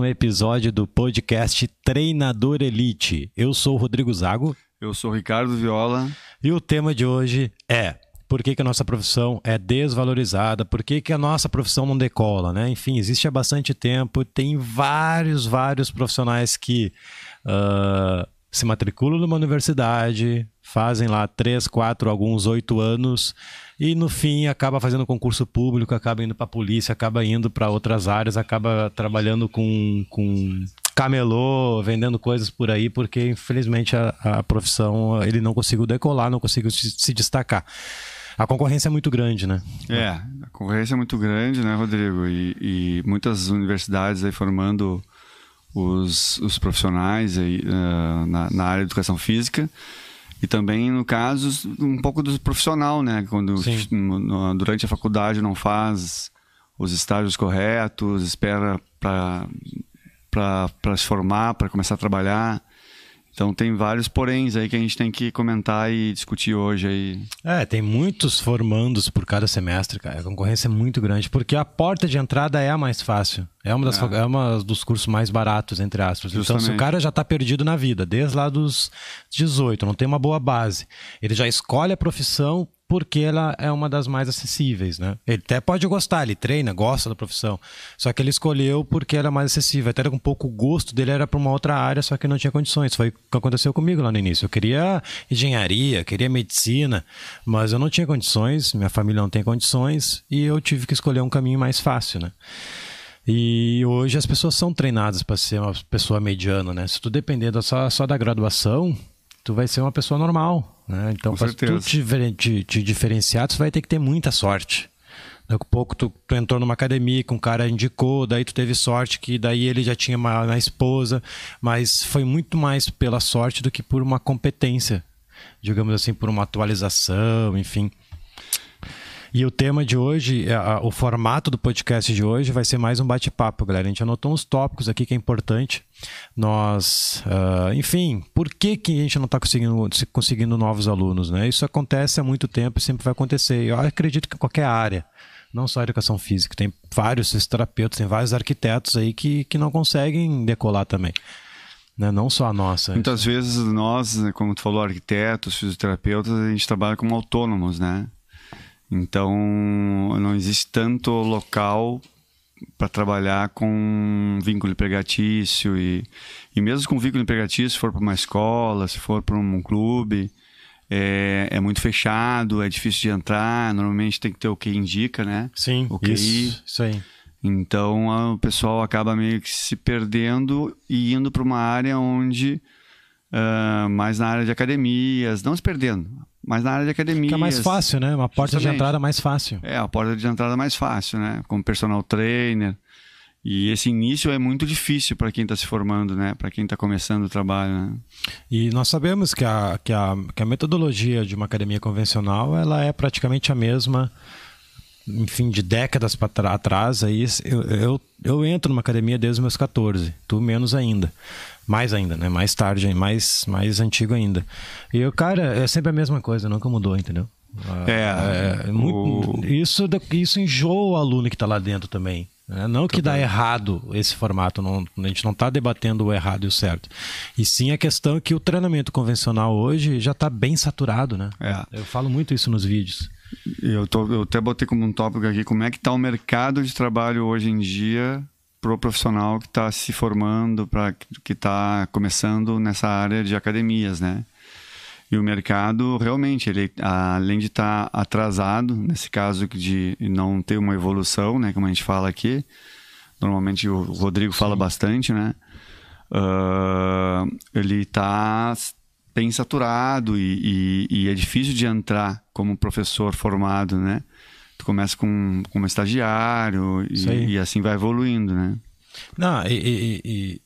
um episódio do podcast Treinador Elite. Eu sou o Rodrigo Zago. Eu sou o Ricardo Viola. E o tema de hoje é por que, que, a nossa profissão é desvalorizada, por que, que a nossa profissão não decola, né? Enfim, existe há bastante tempo, tem vários, vários profissionais que uh, se matriculam numa universidade, fazem lá três, quatro, alguns oito anos e no fim acaba fazendo concurso público, acaba indo para a polícia, acaba indo para outras áreas, acaba trabalhando com, com camelô, vendendo coisas por aí, porque infelizmente a, a profissão ele não conseguiu decolar, não conseguiu se, se destacar. A concorrência é muito grande, né? É, a concorrência é muito grande, né, Rodrigo? E, e muitas universidades aí formando os, os profissionais aí, uh, na, na área de educação física. E também, no caso, um pouco do profissional, né? Quando no, durante a faculdade não faz os estágios corretos, espera para se formar, para começar a trabalhar. Então tem vários poréns aí que a gente tem que comentar e discutir hoje aí. É, tem muitos formandos por cada semestre, cara. A concorrência é muito grande, porque a porta de entrada é a mais fácil. É uma, das, é. é uma dos cursos mais baratos, entre aspas. Justamente. Então, se o cara já está perdido na vida, desde lá dos 18, não tem uma boa base, ele já escolhe a profissão porque ela é uma das mais acessíveis, né? Ele até pode gostar, ele treina, gosta da profissão, só que ele escolheu porque era mais acessível. Até um pouco gosto dele era para uma outra área, só que não tinha condições. Foi o que aconteceu comigo lá no início. Eu queria engenharia, queria medicina, mas eu não tinha condições, minha família não tem condições e eu tive que escolher um caminho mais fácil, né? E hoje as pessoas são treinadas para ser uma pessoa mediana, né? Se tu depender só, só da graduação, tu vai ser uma pessoa normal, né? Então, para tu te, te, te, diferenciar, tu vai ter que ter muita sorte. Daqui a pouco tu, tu, entrou numa academia que um cara indicou, daí tu teve sorte que daí ele já tinha uma, uma esposa, mas foi muito mais pela sorte do que por uma competência, digamos assim, por uma atualização, enfim. E o tema de hoje, é, o formato do podcast de hoje vai ser mais um bate-papo, galera. A gente anotou uns tópicos aqui que é importante. Nós, uh, enfim, por que, que a gente não está conseguindo, conseguindo novos alunos? Né? Isso acontece há muito tempo e sempre vai acontecer. Eu acredito que em qualquer área, não só educação física, tem vários terapeutas, tem vários arquitetos aí que, que não conseguem decolar também. Né? Não só a nossa. Muitas vezes nós, né, como tu falou, arquitetos, fisioterapeutas, a gente trabalha como autônomos, né? Então, não existe tanto local para trabalhar com vínculo empregatício e, e mesmo com vínculo empregatício, se for para uma escola, se for para um clube, é, é, muito fechado, é difícil de entrar, normalmente tem que ter o que indica, né? Sim, o QI. Isso, isso aí. Então, o pessoal acaba meio que se perdendo e indo para uma área onde, uh, mais na área de academias, não se perdendo, mas na área de academia. É mais fácil, né? Uma porta Justamente. de entrada mais fácil. É, a porta de entrada mais fácil, né? Como personal trainer. E esse início é muito difícil para quem está se formando, né? Para quem está começando o trabalho, né? E nós sabemos que a, que, a, que a metodologia de uma academia convencional ela é praticamente a mesma, enfim, de décadas para trás. Aí eu, eu, eu entro numa academia desde os meus 14, tu menos ainda mais ainda, né? Mais tarde, mais, mais antigo ainda. E o cara é sempre a mesma coisa, nunca mudou, entendeu? É, é, é muito, o... isso, isso enjoa o aluno que está lá dentro também. Né? Não que dá errado esse formato, não, a gente não está debatendo o errado e o certo. E sim a questão é que o treinamento convencional hoje já está bem saturado, né? É. Eu falo muito isso nos vídeos. Eu, tô, eu até botei como um tópico aqui como é que está o mercado de trabalho hoje em dia pro profissional que está se formando, para que está começando nessa área de academias, né? E o mercado realmente, ele além de estar tá atrasado, nesse caso de não ter uma evolução, né, como a gente fala aqui, normalmente o Rodrigo Sim. fala bastante, né? Uh, ele está bem saturado e, e, e, é difícil de entrar como professor formado, né? Tu começa com, como estagiário e, e, assim vai evoluindo, né? Não, e, e, e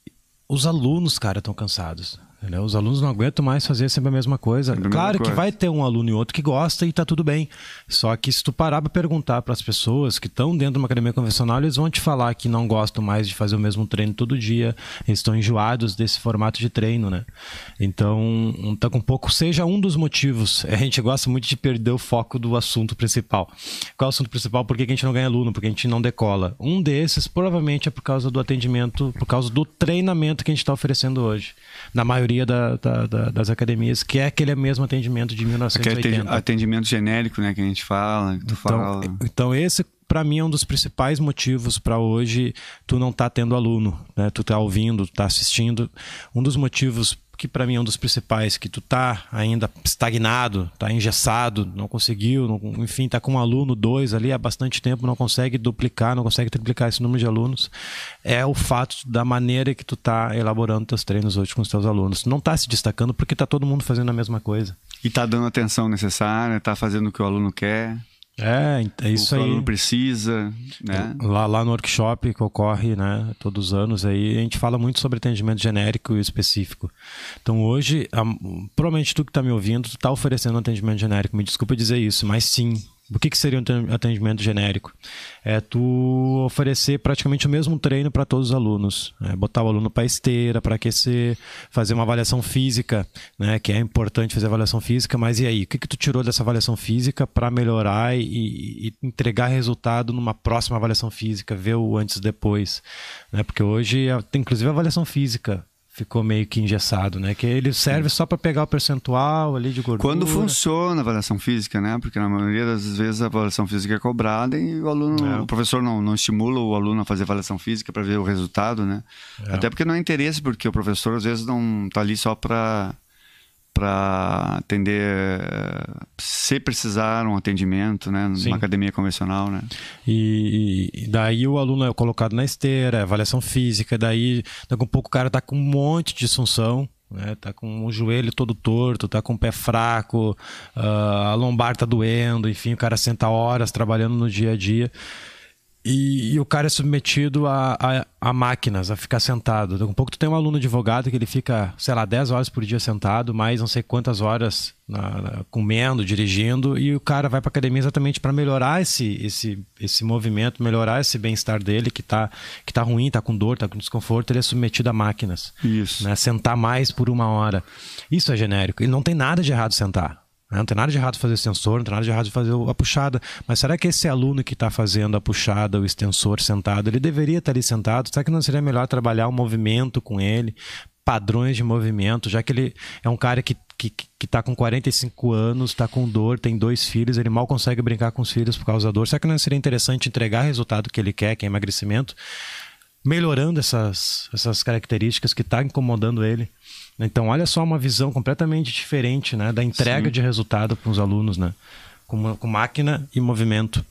os alunos, cara, estão cansados. Os alunos não aguentam mais fazer sempre a mesma coisa. Sempre claro que vai ter um aluno e outro que gosta e está tudo bem. Só que se tu parar para perguntar para as pessoas que estão dentro de uma academia convencional, eles vão te falar que não gostam mais de fazer o mesmo treino todo dia, eles estão enjoados desse formato de treino, né? Então, tá com pouco seja um dos motivos. A gente gosta muito de perder o foco do assunto principal. Qual é o assunto principal? Por que a gente não ganha aluno? Porque a gente não decola. Um desses provavelmente é por causa do atendimento, por causa do treinamento que a gente está oferecendo hoje. Na maioria da, da, da, das academias, que é aquele mesmo atendimento de 1980. Aquele atendimento genérico, né, que a gente fala, que tu então, fala. Então esse para mim é um dos principais motivos para hoje tu não tá tendo aluno, né? Tu tá ouvindo, tu tá assistindo. Um dos motivos que para mim é um dos principais, que tu tá ainda estagnado, tá engessado, não conseguiu, não, enfim, tá com um aluno, dois ali há bastante tempo, não consegue duplicar, não consegue triplicar esse número de alunos, é o fato da maneira que tu tá elaborando teus treinos hoje com os teus alunos. Não tá se destacando porque tá todo mundo fazendo a mesma coisa. E tá dando a atenção necessária, tá fazendo o que o aluno quer. É, é isso o aí. O precisa, né? Lá, lá no workshop que ocorre, né, todos os anos aí, a gente fala muito sobre atendimento genérico e específico. Então hoje, a, provavelmente tu que está me ouvindo, tu está oferecendo atendimento genérico. Me desculpa dizer isso, mas sim, o que, que seria um atendimento genérico? É tu oferecer praticamente o mesmo treino para todos os alunos. É botar o aluno para esteira, para aquecer, fazer uma avaliação física, né? que é importante fazer avaliação física, mas e aí? O que, que tu tirou dessa avaliação física para melhorar e, e, entregar resultado numa próxima avaliação física, ver o antes e depois? Né? Porque hoje inclusive avaliação física ficou meio que engessado, né? Que ele serve só para pegar o percentual ali de gordura. Quando funciona a avaliação física, né? Porque na maioria das vezes a avaliação física é cobrada e o aluno, é. o professor não, não estimula o aluno a fazer avaliação física para ver o resultado, né? É. Até porque não é interesse, porque o professor às vezes não está ali só para para atender se precisar um atendimento, né, numa Sim. academia convencional, né? E, e, daí o aluno é colocado na esteira, é avaliação física, daí daqui a pouco o cara tá com um monte de disfunção, né? Tá com o joelho todo torto, tá com o pé fraco, uh, a lombar tá doendo, enfim, o cara senta horas trabalhando no dia a dia. E, e, o cara é submetido a, a, a, máquinas, a ficar sentado. Daqui a pouco tu tem um aluno advogado que ele fica, sei lá, 10 horas por dia sentado, mais não sei quantas horas na, na, comendo, dirigindo, e o cara vai para academia exatamente para melhorar esse, esse, esse movimento, melhorar esse bem-estar dele, que tá, que tá ruim, tá com dor, tá com desconforto, ele é submetido a máquinas. Isso. Né? Sentar mais por uma hora. Isso é genérico. E não tem nada de errado sentar. Né? Não tem nada de errado fazer extensor, não tem nada de errado fazer a puxada. Mas será que esse aluno que está fazendo a puxada, o extensor sentado, ele deveria estar ali sentado? Será que não seria melhor trabalhar o movimento com ele? Padrões de movimento, já que ele é um cara que que, que tá com 45 anos, está com dor, tem dois filhos, ele mal consegue brincar com os filhos por causa da dor. Será que não seria interessante entregar o resultado que ele quer, que é emagrecimento, melhorando essas, essas características que está incomodando ele? Então, olha só uma visão completamente diferente né, da entrega Sim. de resultado para os alunos, né? Com, com máquina e movimento.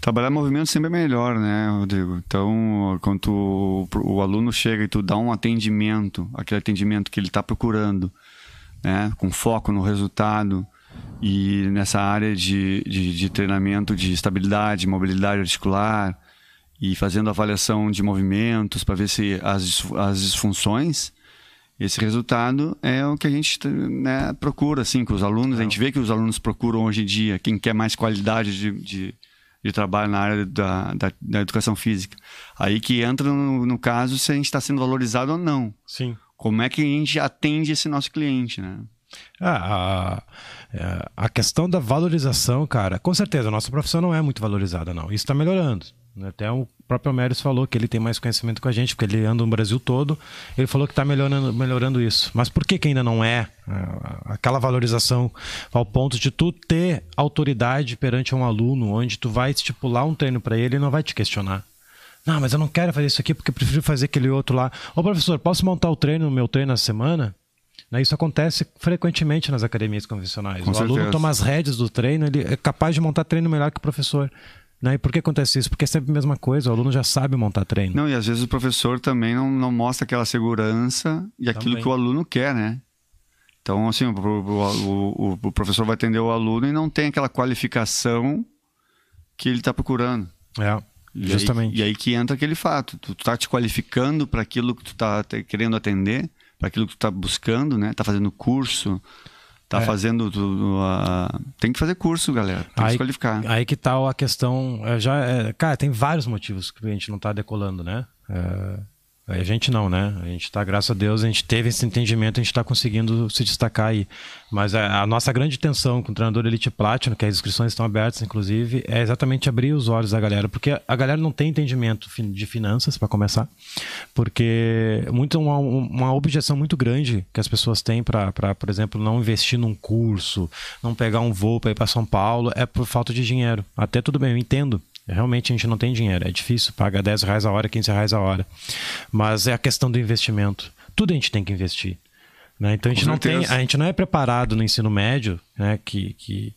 Trabalhar movimento sempre é melhor, né, Rodrigo? Então, quando tu, o aluno chega e tu dá um atendimento, aquele atendimento que ele está procurando, né, com foco no resultado e nessa área de, de, de treinamento de estabilidade, mobilidade articular e fazendo avaliação de movimentos para ver se as, as disfunções esse resultado é o que a gente né, procura, assim, com os alunos. A gente vê que os alunos procuram hoje em dia, quem quer mais qualidade de, de, de trabalho na área da, da, da, educação física. Aí que entra no, no caso se a gente está sendo valorizado ou não. Sim. Como é que a gente atende esse nosso cliente, né? Ah, a, a questão da valorização, cara, com certeza, a nossa profissão não é muito valorizada, não. Isso está melhorando. Né? Até o próprio Mérios falou que ele tem mais conhecimento com a gente, porque ele anda no Brasil todo. Ele falou que está melhorando, melhorando isso. Mas por que, que ainda não é aquela valorização ao ponto de tu ter autoridade perante um aluno, onde tu vai estipular um treino para ele e não vai te questionar? Não, mas eu não quero fazer isso aqui porque eu prefiro fazer aquele outro lá. Ô professor, posso montar o treino no meu treino na semana? Né, isso acontece frequentemente nas academias convencionais. Com o certeza. aluno toma as rédeas do treino, ele é capaz de montar treino melhor que o professor. Né? E por que acontece isso? Porque é sempre a mesma coisa, o aluno já sabe montar treino. Não, e às vezes o professor também não, não mostra aquela segurança e aquilo também. que o aluno quer, né? Então, assim, o, o, o, o, professor vai atender o aluno e não tem aquela qualificação que ele está procurando. É, e justamente. Aí, e aí que entra aquele fato. Tu está te qualificando para aquilo que tu está querendo atender, para aquilo que tu está buscando, né? Tá fazendo curso, tá é. fazendo tudo. Uh, tem que fazer curso, galera. Tem aí, que se qualificar. Aí que tal tá a questão. É, já, é, cara, tem vários motivos que a gente não está decolando, né? É, a gente não, né? A gente está, graças a Deus, a gente teve esse entendimento, a gente está conseguindo se destacar aí. Mas a, a, nossa grande intenção com o treinador Elite Platinum, que as inscrições estão abertas, inclusive, é exatamente abrir os olhos da galera, porque a galera não tem entendimento de finanças, para começar, porque muito uma, uma objeção muito grande que as pessoas têm para, por exemplo, não investir num curso, não pegar um voo para ir para São Paulo, é por falta de dinheiro. Até tudo bem, eu entendo. Realmente a gente não tem dinheiro, é difícil, paga 10 reais a hora, 15 reais a hora. Mas é a questão do investimento. Tudo a gente tem que investir. Né? Então a gente, não tem, a gente não é preparado no ensino médio né, que, que,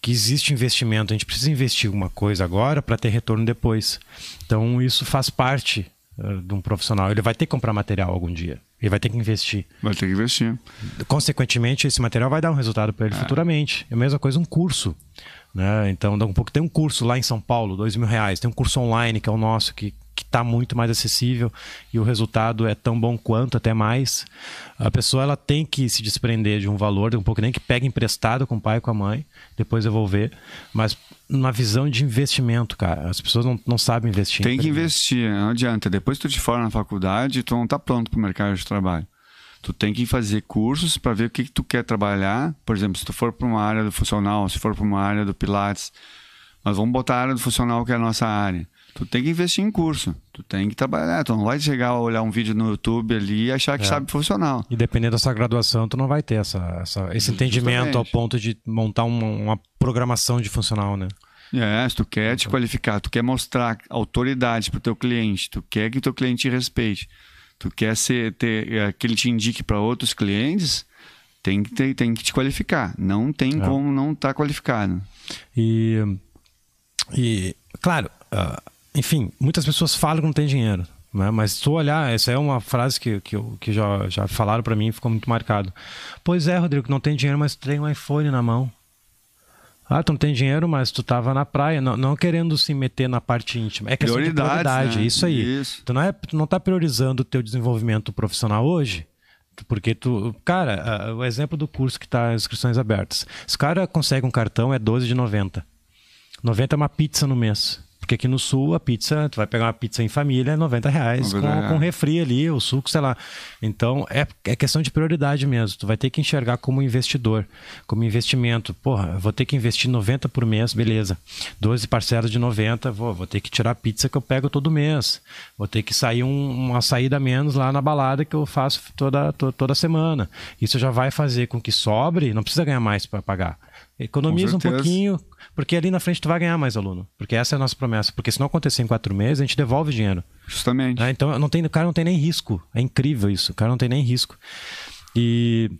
que existe investimento. A gente precisa investir alguma coisa agora para ter retorno depois. Então isso faz parte uh, de um profissional. Ele vai ter que comprar material algum dia. Ele vai ter que investir. Vai ter que investir. Consequentemente, esse material vai dar um resultado para ele é. futuramente. É a mesma coisa um curso. Né? Então, dá um pouco. Tem um curso lá em São Paulo, dois mil reais. Tem um curso online que é o nosso, que está muito mais acessível e o resultado é tão bom quanto, até mais. A pessoa ela tem que se desprender de um valor, um pouco nem que pega emprestado com o pai e com a mãe, depois devolver, mas uma visão de investimento, cara. As pessoas não, não sabem investir. Tem que investir, não adianta. Depois que tu te forma na faculdade, tu não está pronto para o mercado de trabalho. Tu tem que fazer cursos para ver o que, que, tu quer trabalhar. Por exemplo, se tu for para uma área do funcional, se for para uma área do Pilates, mas vamos botar a área do funcional que é a nossa área. Tu tem que investir em curso. Tu tem que trabalhar. Tu não vai chegar a olhar um vídeo no YouTube ali e achar que é. sabe funcional. E dependendo da sua graduação, tu não vai ter essa, essa esse entendimento Justamente. ao ponto de montar uma, uma programação de funcional, né? É, se tu quer te qualificar, tu quer mostrar autoridade para o teu cliente, tu quer que o teu cliente te respeite, tu quer ser, ter, é, que ele te indique para outros clientes, tem que, ter, tem que te qualificar. Não tem é. como não estar tá qualificado. E, e claro, uh, enfim, muitas pessoas falam que não tem dinheiro. Né? Mas se tu olhar, essa é uma frase que, que, que já, já falaram para mim e ficou muito marcado. Pois é, Rodrigo, não tem dinheiro, mas tem um iPhone na mão. Ah, tu não tem dinheiro, mas tu tava na praia, não, não querendo se meter na parte íntima. É questão de prioridade, né? isso aí. Isso. Tu não, é, tu não tá priorizando o teu desenvolvimento profissional hoje, porque tu, cara, o exemplo do curso que tá inscrições abertas. Se o cara consegue um cartão, é 12 de 90. 90 é uma pizza no mês. Porque aqui no sul a pizza, tu vai pegar uma pizza em família, é 90 reais, 90 com, com refri ali, o suco, sei lá. Então é, é questão de prioridade mesmo. Tu vai ter que enxergar como investidor, como investimento. Porra, vou ter que investir 90 por mês, beleza. 12 parcelas de 90, vou, vou ter que tirar a pizza que eu pego todo mês. Vou ter que sair um, uma saída menos lá na balada que eu faço toda, to, toda semana. Isso já vai fazer com que sobre, não precisa ganhar mais para pagar. Economiza um pouquinho, porque ali na frente tu vai ganhar mais aluno. Porque essa é a nossa promessa. Porque se não acontecer em quatro meses, a gente devolve o dinheiro. Justamente. Ah, então não tem, o cara não tem nem risco. É incrível isso. O cara não tem nem risco. E,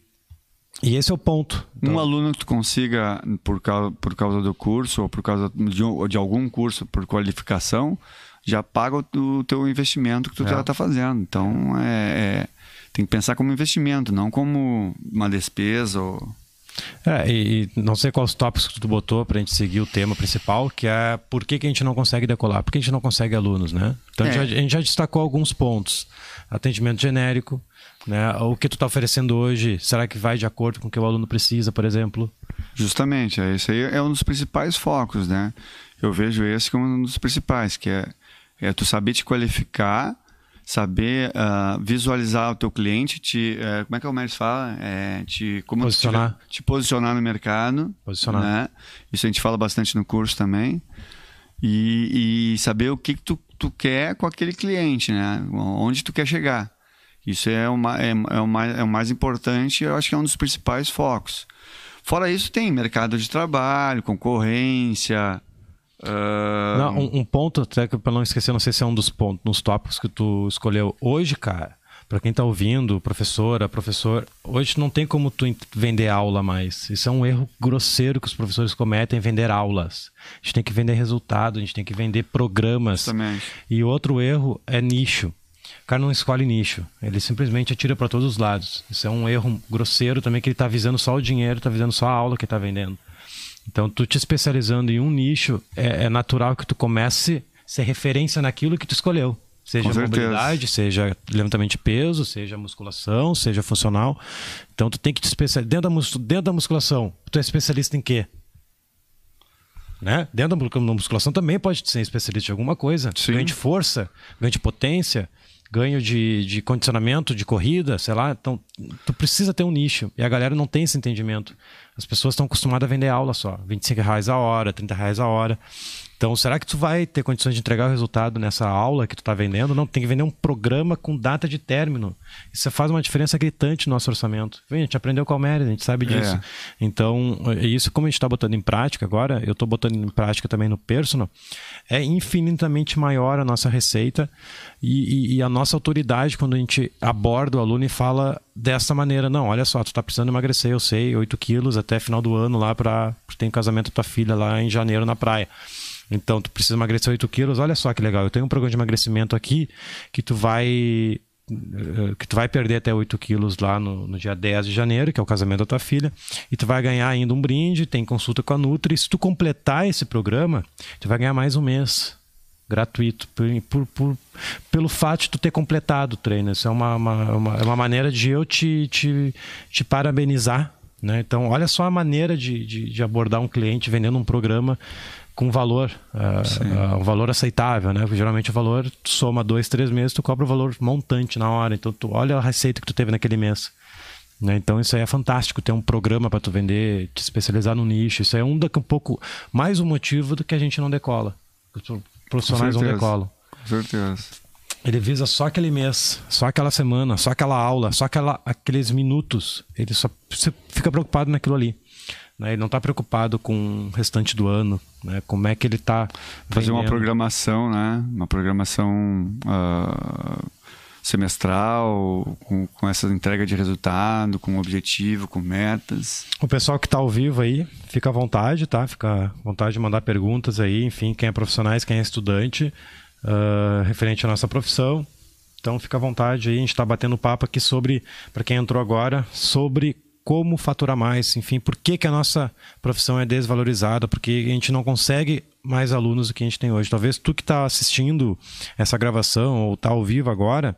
e esse é o ponto. Então... Um aluno que tu consiga, por causa, por causa do curso, ou por causa de, de algum curso por qualificação, já paga o, o teu investimento que tu é. tá fazendo. Então é, é, tem que pensar como investimento, não como uma despesa ou é, e, não sei quais tópicos que tu botou para a gente seguir o tema principal, que é por que, que a gente não consegue decolar, por que a gente não consegue alunos, né? Então é. a, gente já, a, gente já, destacou alguns pontos. Atendimento genérico, né? O que tu está oferecendo hoje, será que vai de acordo com o que o aluno precisa, por exemplo? Justamente, é, esse aí é um dos principais focos, né? Eu vejo esse como um dos principais, que é, é tu saber te qualificar saber uh, visualizar o teu cliente, te, uh, como é que o Méris fala? É, te, como posicionar. Te, te, posicionar no mercado. Posicionar. Né? Isso a gente fala bastante no curso também. E, e saber o que, que tu, tu quer com aquele cliente, né? Onde tu quer chegar. Isso é, uma, é, é, o mais, é o mais importante, eu acho que é um dos principais focos. Fora isso, tem mercado de trabalho, concorrência, Uh... Não, um, um, ponto, até que para não esquecer, não sei se é um dos pontos, nos tópicos que tu escolheu hoje, cara. Para quem está ouvindo, professora, professor, hoje não tem como tu vender aula mais. Isso é um erro grosseiro que os professores cometem, vender aulas. A gente tem que vender resultado, a gente tem que vender programas. Exatamente. E outro erro é nicho. O cara não escolhe nicho, ele simplesmente atira para todos os lados. Isso é um erro grosseiro também, que ele está visando só o dinheiro, está visando só a aula que está vendendo. Então, tu te especializando em um nicho, é, é natural que tu comece a ser referência naquilo que tu escolheu. Seja mobilidade, seja levantamento de peso, seja musculação, seja funcional. Então tu tem que te especializar. Dentro da, dentro da musculação, tu é especialista em quê? Né? Dentro da musculação também pode ser especialista em alguma coisa. Sim. Ganho de força, ganho de potência, ganho de, de condicionamento de corrida, sei lá. Então, tu precisa ter um nicho. E a galera não tem esse entendimento. As pessoas estão acostumadas a vender aula só. 25 reais a hora, 30 reais a hora. Então, será que tu vai ter condições de entregar o resultado nessa aula que tu está vendendo? Não, tem que vender um programa com data de término. Isso faz uma diferença gritante no nosso orçamento. a gente aprendeu com a Almeida, a gente sabe disso. É. Então, isso como a gente está botando em prática agora, eu estou botando em prática também no personal, é infinitamente maior a nossa receita e, e, e a nossa autoridade quando a gente aborda o aluno e fala dessa maneira. Não, olha só, tu está precisando emagrecer, eu sei, 8 quilos até final do ano lá para... Tem casamento da tua filha lá em janeiro na praia. Então, tu precisa emagrecer 8 quilos. Olha só que legal. Eu tenho um programa de emagrecimento aqui que tu vai eh, que tu vai perder até 8 quilos lá no, no, dia 10 de janeiro, que é o casamento da tua filha, e tu vai ganhar ainda um brinde, tem consulta com a Nutri. Se tu completar esse programa, tu vai ganhar mais um mês gratuito por, por, por, pelo fato de tu ter completado o treino. Isso é uma, uma, uma, é uma maneira de eu te, te, te parabenizar. Né? Então, olha só a maneira de, de, de abordar um cliente vendendo um programa com valor, uh, uh, um valor aceitável, né? Porque geralmente o valor tu soma dois, três meses, tu cobra o valor montante na hora. Então tu olha a receita que tu teve naquele mês. Né? Então isso aí é fantástico, ter um programa para tu vender, te especializar no nicho. Isso é um, daqui um pouco mais um motivo do que a gente não decola. Os profissionais não decolam. Com certeza. Ele visa só aquele mês, só aquela semana, só aquela aula, só aquela, aqueles minutos. Ele só fica preocupado naquilo ali. Né? Ele não está preocupado com o restante do ano, né? como é que ele está. Fazer uma programação, né? uma programação uh, semestral, com, com essa entrega de resultado, com objetivo, com metas. O pessoal que está ao vivo aí, fica à vontade, tá? Fica à vontade de mandar perguntas aí, enfim, quem é profissionais, quem é estudante, uh, referente à nossa profissão. Então fica à vontade aí, a gente está batendo papo aqui sobre, para quem entrou agora, sobre como faturar mais, enfim, por que, que a nossa profissão é desvalorizada, porque a gente não consegue mais alunos do que a gente tem hoje. Talvez tu que está assistindo essa gravação ou está ao vivo agora,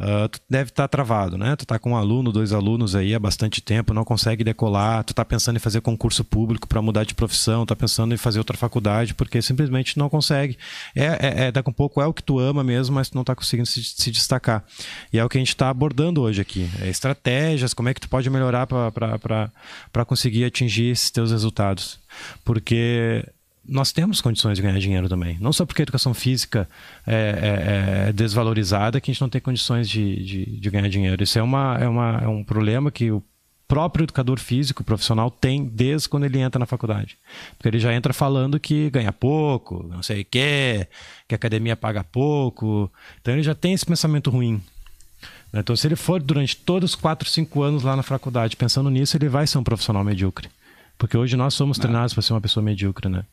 Uh, tu deve estar tá travado, né? Tu está com um aluno, dois alunos aí há bastante tempo, não consegue decolar, tu está pensando em fazer concurso público para mudar de profissão, está pensando em fazer outra faculdade, porque simplesmente não consegue. É, é, é, daqui um pouco é o que tu ama mesmo, mas tu não está conseguindo se, se, destacar. E é o que a gente está abordando hoje aqui. É estratégias, como é que tu pode melhorar para conseguir atingir esses teus resultados. Porque nós temos condições de ganhar dinheiro também. Não só porque a educação física é, é, é desvalorizada que a gente não tem condições de, de, de, ganhar dinheiro. Isso é, uma, é, uma, é um problema que o próprio educador físico profissional tem desde quando ele entra na faculdade. Porque ele já entra falando que ganha pouco, não sei o quê, que a academia paga pouco. Então ele já tem esse pensamento ruim. Então, se ele for durante todos os 4, 5 anos lá na faculdade pensando nisso, ele vai ser um profissional medíocre. Porque hoje nós somos treinados para ser uma pessoa medíocre, né?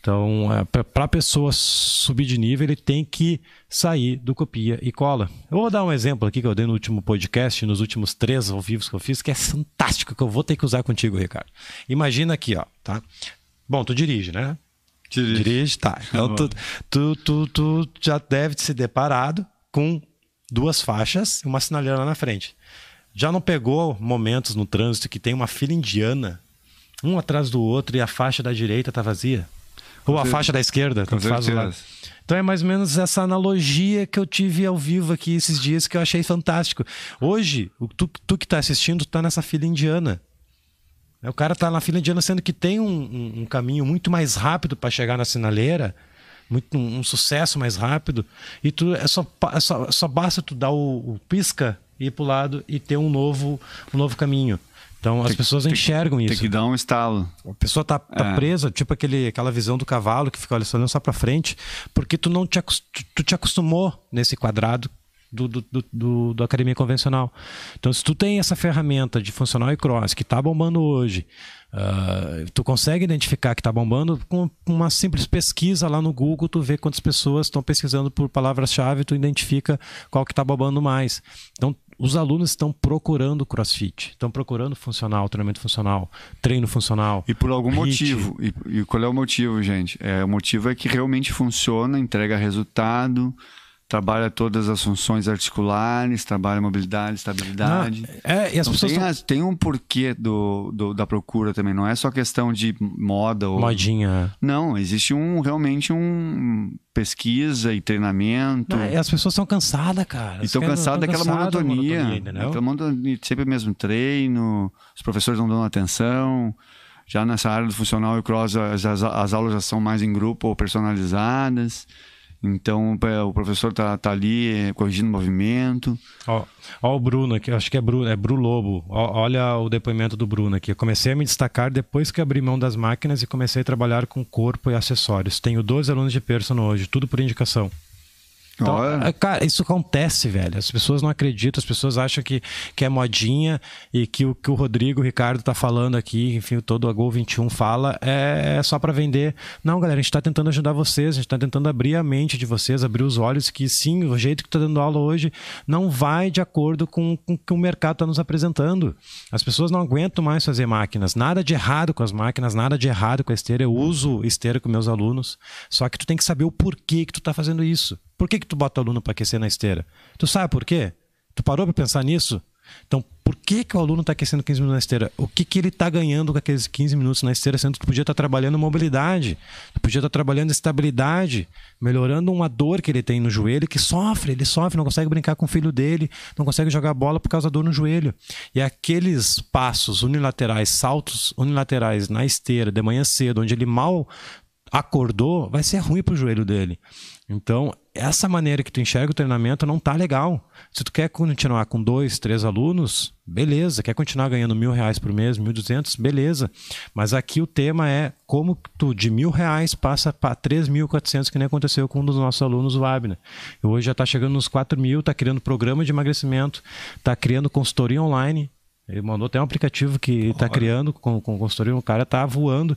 Então, é, para a pessoa subir de nível, ele tem que sair do copia e cola. Eu vou dar um exemplo aqui que eu dei no último podcast, nos últimos três ao vivo que eu fiz, que é fantástico, que eu vou ter que usar contigo, Ricardo. Imagina aqui, ó, tá? Bom, tu dirige, né? Dirige. Dirige, tá. Então, tu, tu, tu, tu já deve se deparado com duas faixas e uma sinaleira lá na frente. Já não pegou momentos no trânsito que tem uma fila indiana, um atrás do outro, e a faixa da direita tá vazia? Ou a faixa da esquerda, tanto faz lá. Então é mais ou menos essa analogia que eu tive ao vivo aqui esses dias que eu achei fantástico. Hoje, tu, tu que está assistindo, está nessa fila indiana. O cara está na fila indiana, sendo que tem um, um, um caminho muito mais rápido para chegar na sinaleira, muito, um, um, sucesso mais rápido, e tu é só, é só, só basta tu dar o, o pisca, ir para o lado e ter um novo, um novo caminho. Então as pessoas tem, enxergam isso. Tem que dar um estalo. A pessoa tá, tá é. presa, tipo aquele, aquela visão do cavalo que fica olhando só para frente, porque tu não te, tu te acostumou nesse quadrado do, do, do, do, academia convencional. Então, se tu tem essa ferramenta de funcional e cross que está bombando hoje, uh, tu consegue identificar que está bombando com uma simples pesquisa lá no Google, tu vê quantas pessoas estão pesquisando por palavras-chave, tu identifica qual que está bombando mais. Então, os alunos estão procurando crossfit, estão procurando funcional, treinamento funcional, treino funcional. E por algum HIIT. motivo. E, e, qual é o motivo, gente? É, o motivo é que realmente funciona, entrega resultado, trabalha todas as funções articulares, trabalha mobilidade, estabilidade. Não, é, e as então, pessoas tem, tão... tem um porquê do, do, da procura também, não é só questão de moda ou... Modinha. Não, existe um realmente um pesquisa e treinamento. Não, e as pessoas são cansadas, cara. E estão cansadas daquela monotonia. monotonia aquela monotonia, sempre o mesmo treino, os professores não dão atenção. Já nessa área do funcional e cross, as, as, as aulas já são mais em grupo ou personalizadas. Então o professor tá, tá ali eh, corrigindo o movimento. Ó, ó, o Bruno aqui, acho que é Bruno, é Bruno Lobo. Ó, olha o depoimento do Bruno aqui. Eu comecei a me destacar depois que abri mão das máquinas e comecei a trabalhar com corpo e acessórios. Tenho 12 alunos de personal hoje, tudo por indicação. Então, é, cara, isso acontece, velho. As pessoas não acreditam, as pessoas acham que, que é modinha e que o que o Rodrigo o Ricardo tá falando aqui, enfim, todo a Gol 21 fala, é, é só para vender. Não, galera, a gente tá tentando ajudar vocês, a gente tá tentando abrir a mente de vocês, abrir os olhos que sim, o jeito que tá dando aula hoje não vai de acordo com, com o que o mercado tá nos apresentando. As pessoas não aguentam mais fazer máquinas. Nada de errado com as máquinas, nada de errado com a esteira. Eu uso esteira com meus alunos, só que tu tem que saber o porquê que tu tá fazendo isso. Por que, que tu bota o aluno para aquecer na esteira? Tu sabe por quê? Tu parou para pensar nisso? Então, por que, que o aluno está aquecendo 15 minutos na esteira? O que, que ele está ganhando com aqueles 15 minutos na esteira, sendo que tu podia estar tá trabalhando mobilidade, tu podia estar tá trabalhando estabilidade, melhorando uma dor que ele tem no joelho, que sofre, ele sofre, não consegue brincar com o filho dele, não consegue jogar bola por causa da dor no joelho. E aqueles passos unilaterais, saltos unilaterais na esteira, de manhã cedo, onde ele mal acordou, vai ser ruim para o joelho dele. Então, essa maneira que tu enxerga o treinamento não tá legal. Se tu quer continuar com dois, três alunos, beleza. Quer continuar ganhando mil reais por mês, mil duzentos, beleza. Mas aqui o tema é como tu de mil reais passa para três mil quatrocentos, que nem aconteceu com um dos nossos alunos, o Abner. Hoje já está chegando nos quatro mil, está criando programa de emagrecimento, está criando consultoria online. Ele mandou até um aplicativo que está criando com, com consultoria, o cara está voando.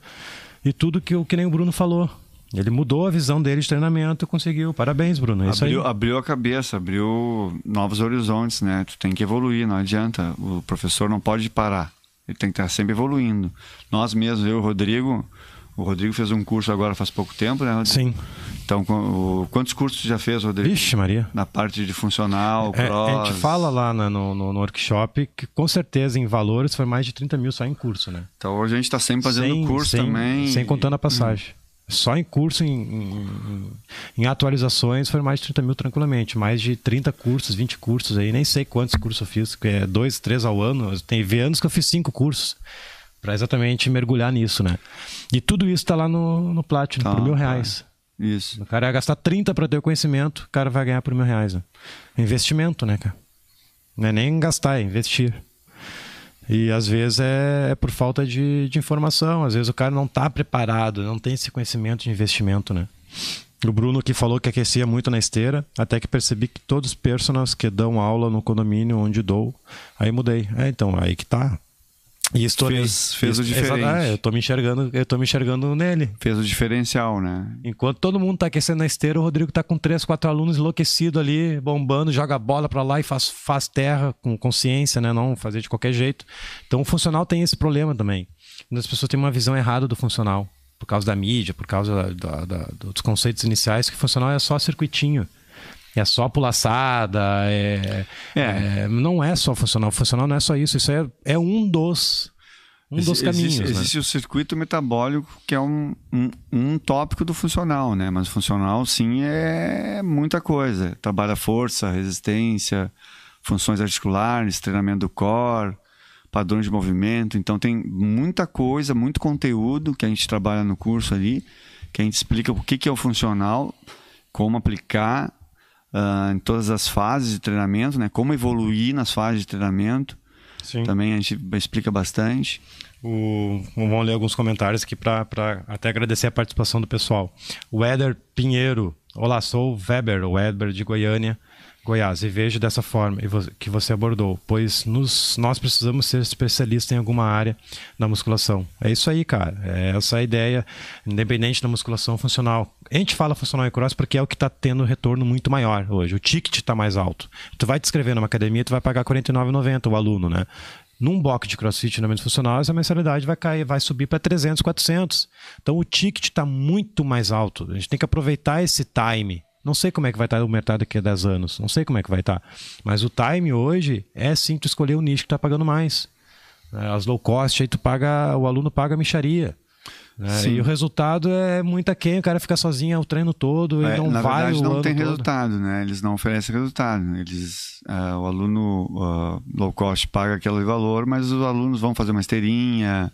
E tudo que, que nem o Bruno falou ele mudou a visão dele de treinamento, conseguiu. Parabéns, Bruno. É abriu, abriu, a cabeça, abriu novos horizontes, né? Tu tem que evoluir, não adianta. O professor não pode parar. Ele tem que estar sempre evoluindo. Nós mesmos, eu e o Rodrigo, o Rodrigo fez um curso agora faz pouco tempo, né? Rodrigo? Sim. Então, o, quantos cursos já fez, Rodrigo? Vixe, Maria. Na parte de funcional, cross. É, a gente fala lá no, no, no, workshop que com certeza em valores foi mais de 30 mil só em curso, né? Então hoje a gente está sempre fazendo sem, curso sem, também. Sem contando a passagem. Hum. Só em curso, em, em, em, atualizações, foi mais de 30 mil tranquilamente. Mais de 30 cursos, 20 cursos aí. Nem sei quantos cursos eu fiz, é dois, três ao ano. Tem anos que eu fiz cinco cursos para exatamente mergulhar nisso, né? E tudo isso está lá no, no Platinum, tá, por mil reais. Tá. Isso. O cara vai gastar 30 para ter o conhecimento, o cara vai ganhar por mil reais. Né? Investimento, né, cara? Não é nem gastar, é investir. E às vezes é, é por falta de, de, informação, às vezes o cara não está preparado, não tem esse conhecimento de investimento, né? O Bruno que falou que aquecia muito na esteira, até que percebi que todos os personagens que dão aula no condomínio onde dou, aí mudei. É, então, aí que tá. E estourei. Fez, fez o diferente. Ah, eu tô me enxergando, eu tô me enxergando nele. Fez o diferencial, né? Enquanto todo mundo tá aquecendo na esteira, o Rodrigo tá com três, quatro alunos enlouquecido ali, bombando, joga a bola para lá e faz, faz terra com consciência, né? Não fazer de qualquer jeito. Então o funcional tem esse problema também. As pessoas têm uma visão errada do funcional. Por causa da mídia, por causa da, da, dos conceitos iniciais, que funcional é só circuitinho. É só pulaçada, é, é. é, não é só funcional. Funcional não é só isso, isso é, é um dos um dos caminhos. Existe, né? existe o circuito metabólico, que é um, um, um, tópico do funcional, né? Mas funcional, sim, é muita coisa. Trabalha força, resistência, funções articulares, treinamento do core, padrões de movimento. Então, tem muita coisa, muito conteúdo que a gente trabalha no curso ali, que a gente explica o que, que é o funcional, como aplicar uh, em todas as fases de treinamento, né? Como evoluir nas fases de treinamento. Sim. Também a gente explica bastante. O, vamos ler alguns comentários aqui para até agradecer a participação do pessoal. O Éder Pinheiro. Olá, sou o Weber, o Weber de Goiânia. Goiás, e vejo dessa forma que você abordou, pois nos, nós precisamos ser especialistas em alguma área da musculação. É isso aí, cara. É essa a ideia, independente da musculação funcional. A gente fala funcional e cross porque é o que está tendo retorno muito maior hoje. O ticket está mais alto. Tu vai te inscrever numa academia, tu vai pagar R$ 49,90 o aluno, né? Num box de crossfit na funcional, essa mensalidade vai cair, vai subir para 300, 400. Então o ticket está muito mais alto. A gente tem que aproveitar esse time Não sei como é que vai estar o mercado daqui a 10 anos. Não sei como é que vai estar. Mas o time hoje é sim tu escolher o nicho que está pagando mais. É, as low cost, aí tu paga, o aluno paga a micharia. É, e o resultado é muito quem o cara fica sozinho o treino todo é, e não na vai verdade, não tem todo. resultado, né? Eles não oferecem resultado. Eles, uh, o aluno uh, low cost paga aquele valor, mas os alunos vão fazer uma esteirinha,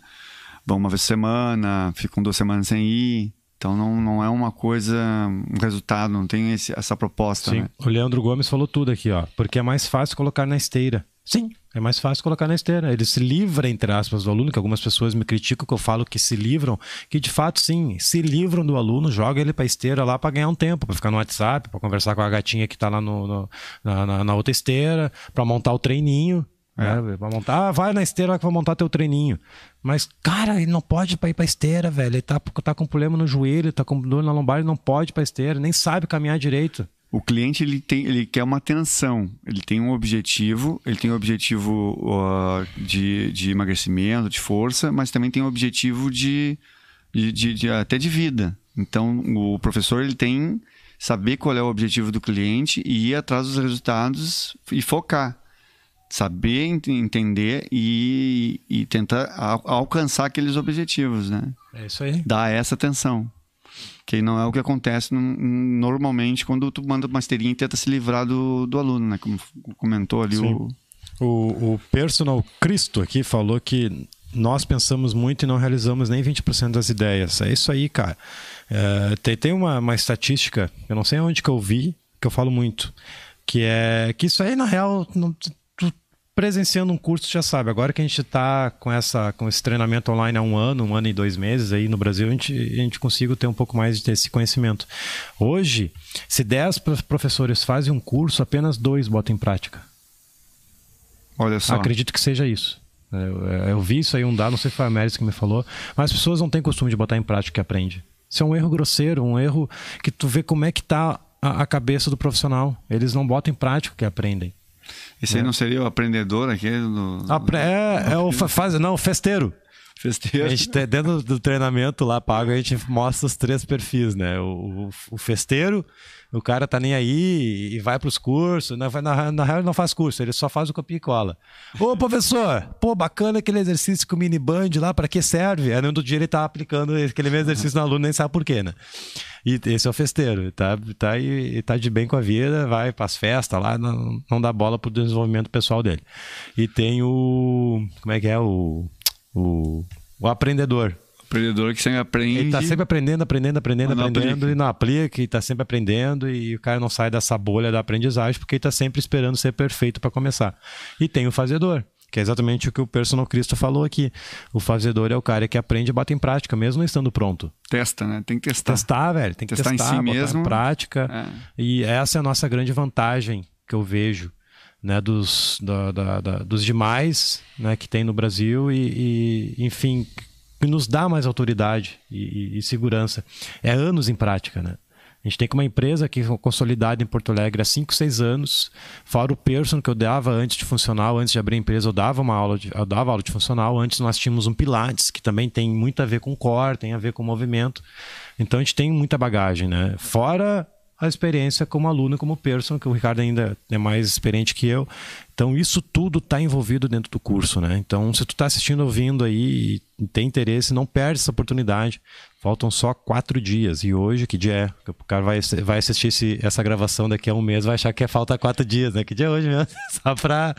vão uma vez por semana, ficam duas semanas sem ir. Então não, não é uma coisa, um resultado, não tem esse, essa proposta. Sim. Né? O Leandro Gomes falou tudo aqui, ó. Porque é mais fácil colocar na esteira. Sim, é mais fácil colocar na esteira. Ele se livra, entre aspas, do aluno, que algumas pessoas me criticam que eu falo que se livram, que de fato sim, se livram do aluno, joga ele para esteira lá para ganhar um tempo, para ficar no WhatsApp, para conversar com a gatinha que está lá no, no na, na, na, outra esteira, para montar o treininho. É. Né? Pra montar, vai na esteira que vai montar teu treininho. Mas, cara, ele não pode ir pra esteira, velho. Ele tá, tá com problema no joelho, tá com dor na lombar, ele não pode ir pra esteira, nem sabe caminhar direito. O cliente ele tem, ele quer uma atenção, ele tem um objetivo, ele tem um objetivo uh, de, de emagrecimento, de força, mas também tem um objetivo de, de, de, de, até de vida. Então o professor ele tem saber qual é o objetivo do cliente e ir atrás dos resultados e focar, saber entender e, e tentar alcançar aqueles objetivos, né? É isso aí. Dar essa atenção. Que não é o que acontece normalmente quando tu manda uma esteirinha e tenta se livrar do, do aluno, né? Como comentou ali Sim. o... o... O personal Cristo aqui falou que nós pensamos muito e não realizamos nem 20% das ideias. É isso aí, cara. É, tem tem uma, uma estatística, eu não sei onde que eu vi, que eu falo muito, que é que isso aí, na real, não, presenciando um curso já sabe. Agora que a gente está com, essa, com esse treinamento online há um ano, um ano e dois meses aí no Brasil, a gente, a gente consiga ter um pouco mais desse conhecimento. Hoje, se 10 professores fazem um curso, apenas dois botam em prática. Olha só. Acredito que seja isso. Eu, eu vi isso aí um dado, não sei se foi a Meris que me falou, mas as pessoas não têm costume de botar em prática o que aprende. Isso é um erro grosseiro, um erro que tu vê como é que está a, a cabeça do profissional. Eles não botam em prática o que aprendem. Esse aí é. não seria o aprendedor aquele? Do... É, é o faz, não, o festeiro. Festeiro. A gente, dentro do treinamento lá pago, a gente mostra os três perfis, né? O, o, o festeiro, o cara tá nem aí e vai para os cursos. Na, na, na real, ele não faz curso, ele só faz o copia e cola. Ô, professor, pô, bacana aquele exercício com o mini band lá, para que serve? Aí no outro dia ele tá aplicando aquele mesmo exercício no aluno, nem sabe por quê, né? E esse é o festeiro, tá, tá, e, tá de bem com a vida, vai para as festas lá, não, não dá bola pro desenvolvimento pessoal dele. E tem o. Como é que é? O. O, o aprendedor. Aprendedor que sempre aprende. Ele tá sempre aprendendo, aprendendo, aprendendo, aprendendo, aplica. e não aplica, e tá sempre aprendendo, e o cara não sai dessa bolha da aprendizagem porque ele tá sempre esperando ser perfeito para começar. E tem o fazedor que é exatamente o que o personal Cristo falou aqui. O fazedor é o cara que aprende e bota em prática, mesmo estando pronto. Testa, né? Tem que testar. Testar, velho. Tem que testar, testar em si mesmo. em prática. É. E essa é a nossa grande vantagem que eu vejo. Né, dos, da, da, da, dos demais né, que tem no Brasil e, e enfim, que nos dá mais autoridade e, e, e segurança. É anos em prática, né? A gente tem uma empresa que é consolidada em Porto Alegre há 5, 6 anos. Fora o person que eu dava antes de funcional, antes de abrir a empresa, eu dava uma aula de, eu dava aula de funcional. Antes nós tínhamos um Pilates, que também tem muito a ver com core, tem a ver com movimento. Então a gente tem muita bagagem, né? Fora a experiência como aluno, como person, que o Ricardo ainda é mais experiente que eu. Então, isso tudo está envolvido dentro do curso, né? Então, se tu está assistindo, ouvindo aí e tem interesse, não perde essa oportunidade. Faltam só quatro dias. E hoje, que dia é? O cara vai, vai assistir esse, essa gravação daqui a um mês, vai achar que é falta quatro dias, né? Que dia é hoje mesmo? Só para...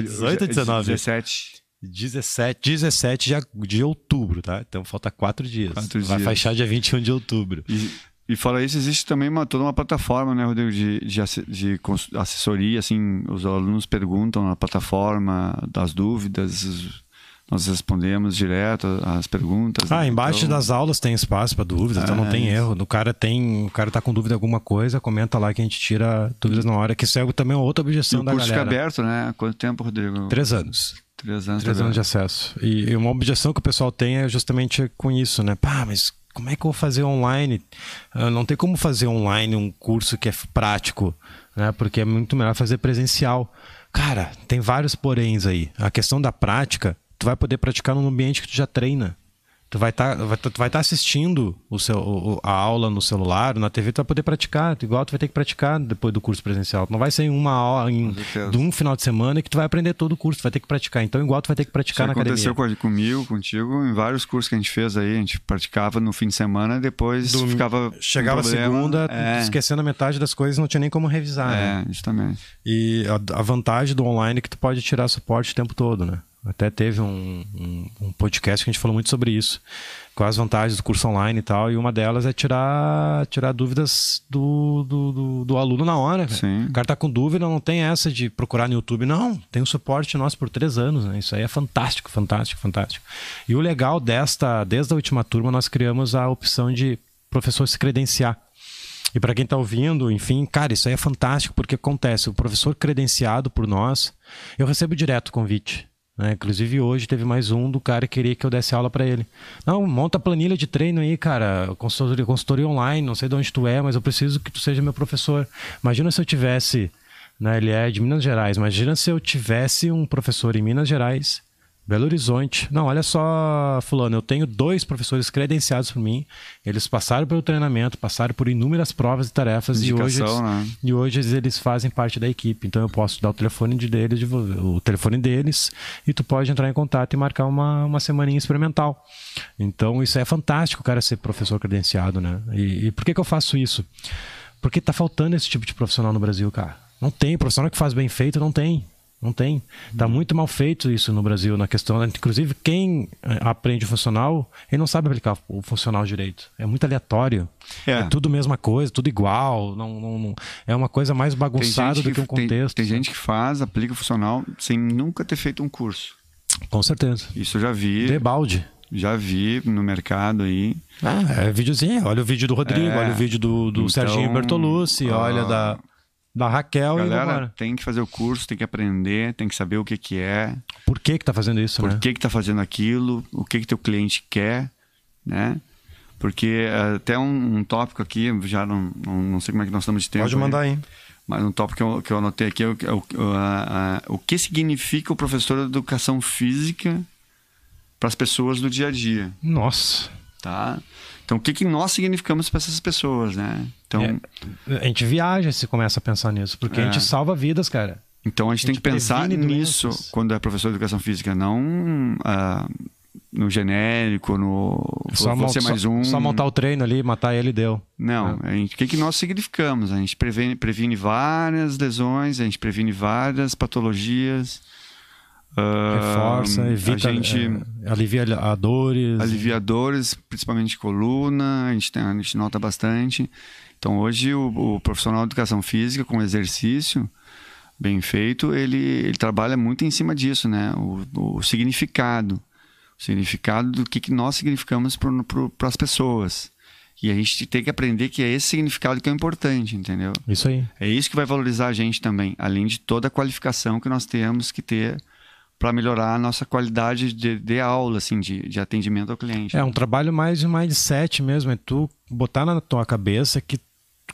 18 ou 19? 17. 17, 17 de, de outubro, tá? Então falta quatro dias. Quatro vai dias. fechar dia 21 de outubro. E, e fora isso, existe também uma, toda uma plataforma, né, Rodrigo, de, de, de assessoria, assim, os alunos perguntam na plataforma das dúvidas, nós respondemos direto as perguntas. Ah, né? embaixo então... das aulas tem espaço para dúvidas, é, então não tem isso. erro. O cara tem, o cara tá com dúvida de alguma coisa, comenta lá que a gente tira dúvidas na hora, que isso é também outra objeção e da galera. O curso fica aberto, né? Quanto tempo, Rodrigo? Três anos. Três anos. Três anos de acesso. E, e uma objeção que o pessoal tem é justamente com isso, né? Pá, mas como é que eu vou fazer online? Não tem como fazer online um curso que é prático, né? Porque é muito melhor fazer presencial. Cara, tem vários poréns aí. A questão da prática, tu vai poder praticar num ambiente que tu já treina. Tu vai estar tá, vai, tu vai tá assistindo o seu, o, a aula no celular, na TV, tu vai poder praticar. Igual tu vai ter que praticar depois do curso presencial. Tu não vai ser em uma hora, em, de um final de semana que tu vai aprender todo o curso. Tu vai ter que praticar. Então, igual tu vai ter que praticar Isso na aconteceu academia. aconteceu comigo, contigo, em vários cursos que a gente fez aí. A gente praticava no fim de semana e depois do, ficava. Chegava segunda, é. esquecendo a metade das coisas, não tinha nem como revisar. É, né? justamente. E a, a vantagem do online é que tu pode tirar suporte o tempo todo, né? Até teve um, um, um, podcast que a gente falou muito sobre isso, com as vantagens do curso online e tal, e uma delas é tirar, tirar dúvidas do, do, do, do aluno na hora. O cara tá com dúvida, não tem essa de procurar no YouTube, não. Tem um suporte nosso por três anos, né? Isso aí é fantástico, fantástico, fantástico. E o legal desta, desde a última turma, nós criamos a opção de professor se credenciar. E para quem está ouvindo, enfim, cara, isso aí é fantástico, porque acontece, o professor credenciado por nós, eu recebo direto o convite. Né? Inclusive hoje teve mais um do cara que queria que eu desse aula para ele. Não, monta a planilha de treino aí, cara. Consultoria, consultoria online, não sei de onde tu é, mas eu preciso que tu seja meu professor. Imagina se eu tivesse, né, ele é de Minas Gerais, imagina se eu tivesse um professor em Minas Gerais Belo Horizonte. Não, olha só, fulano, eu tenho dois professores credenciados por mim. Eles passaram pelo treinamento, passaram por inúmeras provas e tarefas e hoje, eles, né? e hoje eles fazem parte da equipe. Então eu posso dar o telefone de deles, o telefone deles, e tu pode entrar em contato e marcar uma, uma semaninha experimental. Então isso é fantástico, cara ser professor credenciado, né? E, e por que, que eu faço isso? Porque tá faltando esse tipo de profissional no Brasil, cara. Não tem, profissional que faz bem feito, não tem. Não tem. Está uhum. muito mal feito isso no Brasil, na questão. Inclusive, quem eh, aprende o funcional, ele não sabe aplicar o funcional direito. É muito aleatório. É, é tudo mesma coisa, tudo igual. Não, não, não, é uma coisa mais bagunçada do que um contexto. Tem, tem gente que faz, aplica o funcional sem nunca ter feito um curso. Com certeza. Isso eu já vi. Debalde. Já vi no mercado aí. Ah, é videozinho. Olha o vídeo do Rodrigo, é, olha o vídeo do, do então, Serginho Bertolucci, olha da da Raquel Galera, e tem que fazer o curso, tem que aprender, tem que saber o que, que é. Por que que tá fazendo isso, Por né? que que tá fazendo aquilo, o que que teu cliente quer, né? Porque eh, até um, um tópico aqui, já não, não, não, sei como é que nós estamos de tempo. Pode mandar aí. Mas um tópico que eu, que eu anotei aqui é o, é o, a, a, o que significa o professor de educação física para as pessoas do dia a dia. Nossa. Tá? Então, o que, que nós significamos para essas pessoas, né? Então, é, a gente viaja se começa a pensar nisso, porque é. a gente salva vidas, cara. Então, a gente, a gente tem que pensar nisso doenças. quando é professor de educação física, não uh, no genérico, no só você mais um. Só montar o treino ali, matar ele deu. Não, é. o que, que nós significamos? A gente previne, previne várias lesões, a gente previne várias patologias. Reforça, evita, a gente, é, alivia a dores. Alivia dores, principalmente coluna, a gente, tem, a gente nota bastante. Então hoje o, o, profissional de educação física com exercício bem feito, ele, ele trabalha muito em cima disso, né? O, o significado. O significado do que, que nós significamos para as pessoas. E a gente tem que aprender que é esse significado que é importante, entendeu? Isso aí. É isso que vai valorizar a gente também, além de toda a qualificação que nós temos que ter para melhorar a nossa qualidade de, de aula, assim, de, de atendimento ao cliente. É um trabalho mais de mindset mesmo, é tu botar na tua cabeça que,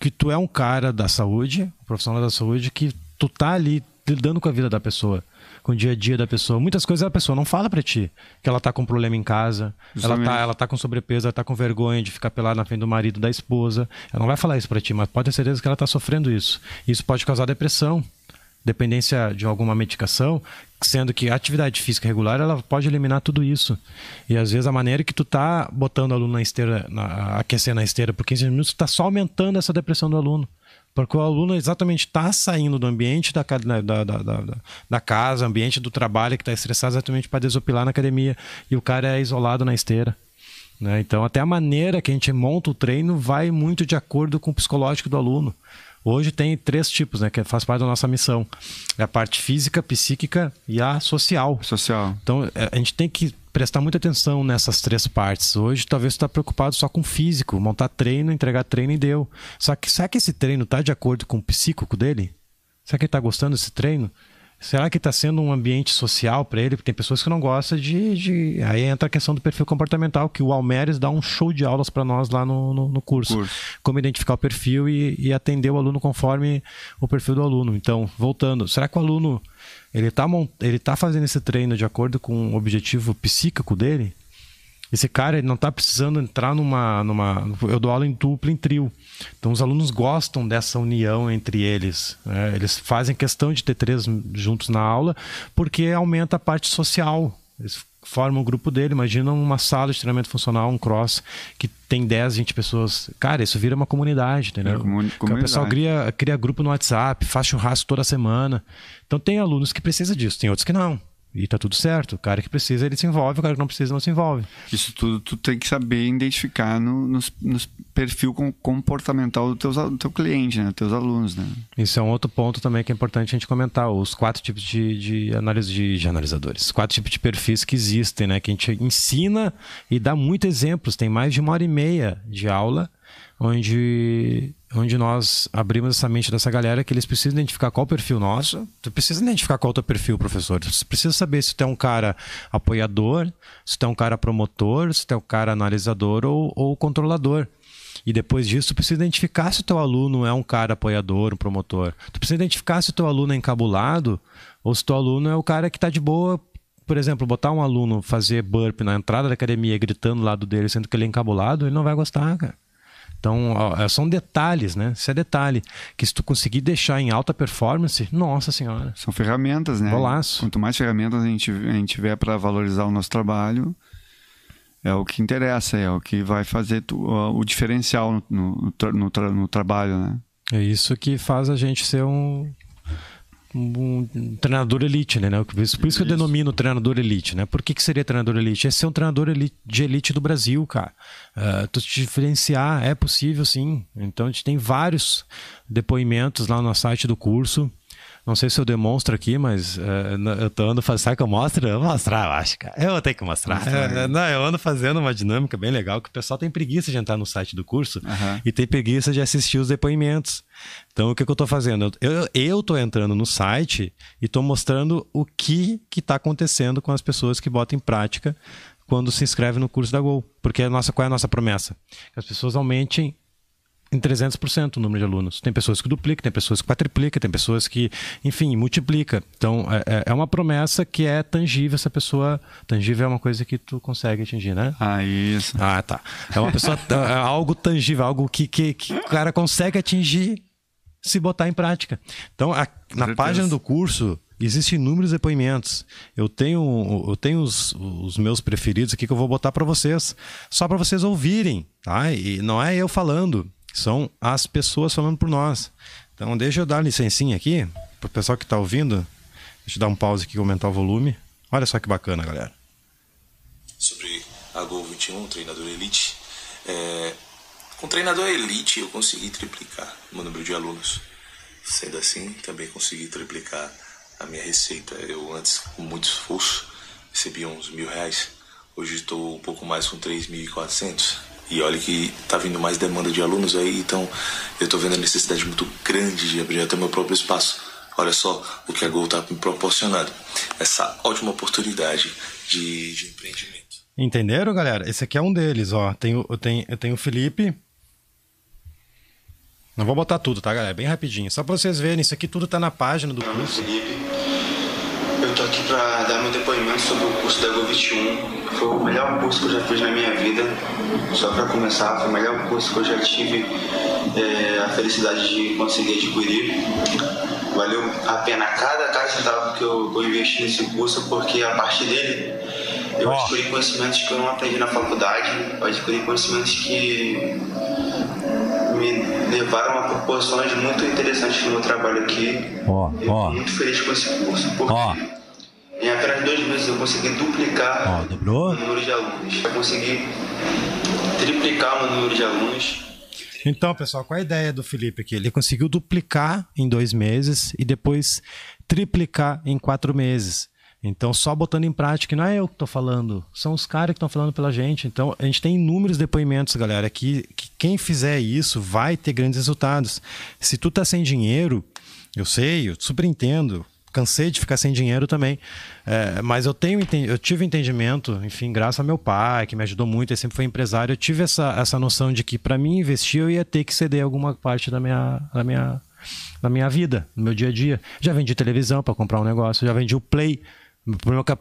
que tu é um cara da saúde, um profissional da saúde, que tu tá ali lidando com a vida da pessoa, com o dia a dia da pessoa. Muitas coisas a pessoa não fala para ti, que ela tá com problema em casa, ela tá, ela tá com sobrepeso, ela tá com vergonha de ficar pelada na frente do marido, da esposa. Ela não vai falar isso para ti, mas pode ter certeza que ela tá sofrendo isso. Isso pode causar depressão, dependência de alguma medicação, sendo que a atividade física regular ela pode eliminar tudo isso. E às vezes a maneira que tu tá botando o aluno na esteira, na, aquecer na esteira por 15 minutos, está só aumentando essa depressão do aluno. Porque o aluno exatamente está saindo do ambiente da, da, da, da, da casa, ambiente do trabalho, que está estressado exatamente para desopilar na academia. E o cara é isolado na esteira. Né? Então, até a maneira que a gente monta o treino vai muito de acordo com o psicológico do aluno. Hoje tem três tipos, né? Que faz parte da nossa missão. É a parte física, psíquica e a social. Social. Então, é, a gente tem que prestar muita atenção nessas três partes. Hoje, talvez você está preocupado só com o físico, montar treino, entregar treino e deu. Só que será que esse treino está de acordo com o psíquico dele? Será que ele está gostando desse treino? Será que está sendo um ambiente social para ele? Porque tem pessoas que não gostam de, de, Aí entra a questão do perfil comportamental, que o Almeres dá um show de aulas para nós lá no, no, no curso. curso. Como identificar o perfil e, e, atender o aluno conforme o perfil do aluno. Então, voltando, será que o aluno ele está ele tá fazendo esse treino de acordo com o objetivo psíquico dele? Esse cara ele não está precisando entrar numa, numa. Eu dou aula em dupla, em trio. Então os alunos gostam dessa união entre eles. Né? Eles fazem questão de ter três juntos na aula, porque aumenta a parte social. Eles formam o grupo dele. Imagina uma sala de treinamento funcional, um cross, que tem 10, 20 pessoas. Cara, isso vira uma comunidade, entendeu? É, comunidade. O pessoal cria, cria grupo no WhatsApp, faz churrasco toda semana. Então tem alunos que precisam disso, tem outros que não. E tá tudo certo. O cara que precisa, ele se envolve, o cara que não precisa, não se envolve. Isso tudo tu tem que saber identificar no, no, perfil comportamental do, teus, do teu cliente, né? Dos teus alunos, né? Isso é um outro ponto também que é importante a gente comentar. Os quatro tipos de, de análise de, de analisadores. Quatro tipos de perfis que existem, né? Que a gente ensina e dá muitos exemplos. Tem mais de uma hora e meia de aula onde onde nós abrimos essa mente dessa galera que eles precisam identificar qual o perfil nosso. Tu precisa identificar qual é o teu perfil, professor. Tu precisa saber se tu é um cara apoiador, se tu é um cara promotor, se tu é um cara analisador ou, ou controlador. E depois disso, tu precisa identificar se o teu aluno é um cara apoiador, um promotor. Tu precisa identificar se o teu aluno é encabulado ou se o teu aluno é o cara que está de boa. Por exemplo, botar um aluno fazer burp na entrada da academia gritando do lado dele, sendo que ele é encabulado, ele não vai gostar, cara. Então, é, são detalhes, né? Isso é detalhe. Que se tu conseguir deixar em alta performance, nossa senhora. São ferramentas, né? Golaço. Quanto mais ferramentas a gente, a gente tiver para valorizar o nosso trabalho, é o que interessa, é o que vai fazer tu, o diferencial no, no, no, tra, no trabalho, né? É isso que faz a gente ser um, um treinador elite, né? Por isso, por isso que eu denomino treinador elite, né? Por que, que seria treinador elite? É ser um treinador elite, de elite do Brasil, cara. Uh, tu te diferenciar é possível, sim. Então a gente tem vários depoimentos lá no site do curso. Não sei se eu demonstro aqui, mas uh, eu tô ando fazendo. Sabe que eu mostro? Eu vou mostrar, eu acho, cara. Eu vou ter que mostrar. É, não, eu ando fazendo uma dinâmica bem legal que o pessoal tem preguiça de entrar no site do curso uhum. e tem preguiça de assistir os depoimentos. Então, o que, que eu estou fazendo? Eu, eu tô entrando no site e estou mostrando o que está acontecendo com as pessoas que botam em prática quando se inscrevem no curso da Gol. Porque a nossa, qual é a nossa promessa? Que as pessoas aumentem em 300% o número de alunos. Tem pessoas que duplicam, tem pessoas que quadriplicam, tem pessoas que, enfim, multiplica. Então, é, é, é uma promessa que é tangível essa pessoa. Tangível é uma coisa que tu consegue atingir, né? Ah, isso. Ah, tá. É uma pessoa, é algo tangível, algo que, que, que o cara consegue atingir se botar em prática. Então, a, na página do curso, existem inúmeros depoimentos. Eu tenho, eu tenho os, os meus preferidos aqui que eu vou botar para vocês, só para vocês ouvirem, tá? E não é eu falando, são as pessoas falando por nós. Então, deixa eu dar licencinha aqui para o pessoal que está ouvindo. Deixa eu dar um pause aqui e aumentar o volume. Olha só que bacana, galera. Sobre a Gol 21, treinador elite. É, com treinador elite, eu consegui triplicar o meu número de alunos. Sendo assim, também consegui triplicar a minha receita. Eu antes, com muito esforço, recebia uns mil reais. Hoje estou um pouco mais com 3.400. E olha que tá vindo mais demanda de alunos aí, então eu tô vendo a necessidade muito grande de abrir até meu próprio espaço. Olha só o que a Gol tá me proporcionando. Essa ótima oportunidade de, de empreendimento. Entenderam, galera? Esse aqui é um deles, ó. Tem, eu, tenho, eu tenho o Felipe. Não vou botar tudo, tá, galera? Bem rapidinho. Só pra vocês verem, isso aqui tudo tá na página do curso. Felipe. Tô aqui pra dar meu depoimento sobre o curso da Go 21 foi o melhor curso que eu já fiz na minha vida. Só para começar, foi o melhor curso que eu já tive é, a felicidade de conseguir adquirir. Valeu a pena cada, cada centavo que eu, eu investi nesse curso, porque a partir dele eu oh. adquiri conhecimentos que eu não aprendi na faculdade, eu adquiri conhecimentos que me levaram a proporções muito interessantes no meu trabalho aqui. Oh, oh. Eu muito feliz com esse curso, porque em apenas dois meses eu consegui duplicar oh, o número de alunos. Eu consegui triplicar o número de alunos. Então, pessoal, qual é a ideia do Felipe aqui? Ele conseguiu duplicar em dois meses e depois triplicar em quatro meses. Então, só botando em prática, não é eu que estou falando, são os caras que estão falando pela gente. Então, a gente tem inúmeros depoimentos, galera, que, que quem fizer isso vai ter grandes resultados. Se tu tá sem dinheiro, eu sei, eu super entendo, cansei de ficar sem dinheiro também. É, mas eu tenho eu tive entendimento, enfim, graças ao meu pai, que me ajudou muito, ele sempre foi empresário, eu tive essa, essa noção de que para mim investir eu ia ter que ceder alguma parte da minha, da minha, da minha vida, no meu dia a dia. Já vendi televisão para comprar um negócio, já vendi o Play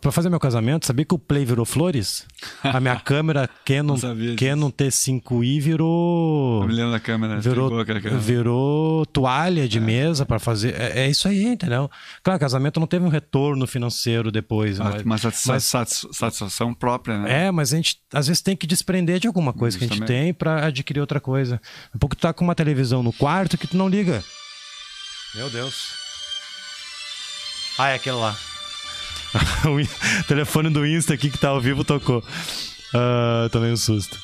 Pra fazer meu casamento, sabia que o Play virou flores? A minha câmera Canon, Canon T5i virou. Eu me lembro da câmera. Virou, virou toalha de é. mesa para fazer. É, é, isso aí, entendeu? Claro, casamento não teve um retorno financeiro depois. Ah, mas, mas, satisfação própria, né? É, mas a gente às vezes tem que desprender de alguma coisa Justamente. que a gente tem para adquirir outra coisa. Um pouco tu tá com uma televisão no quarto que tu não liga. Meu Deus. Ah, é aquele lá. o telefone do Insta aqui que tá ao vivo tocou. Uh, tomei um susto.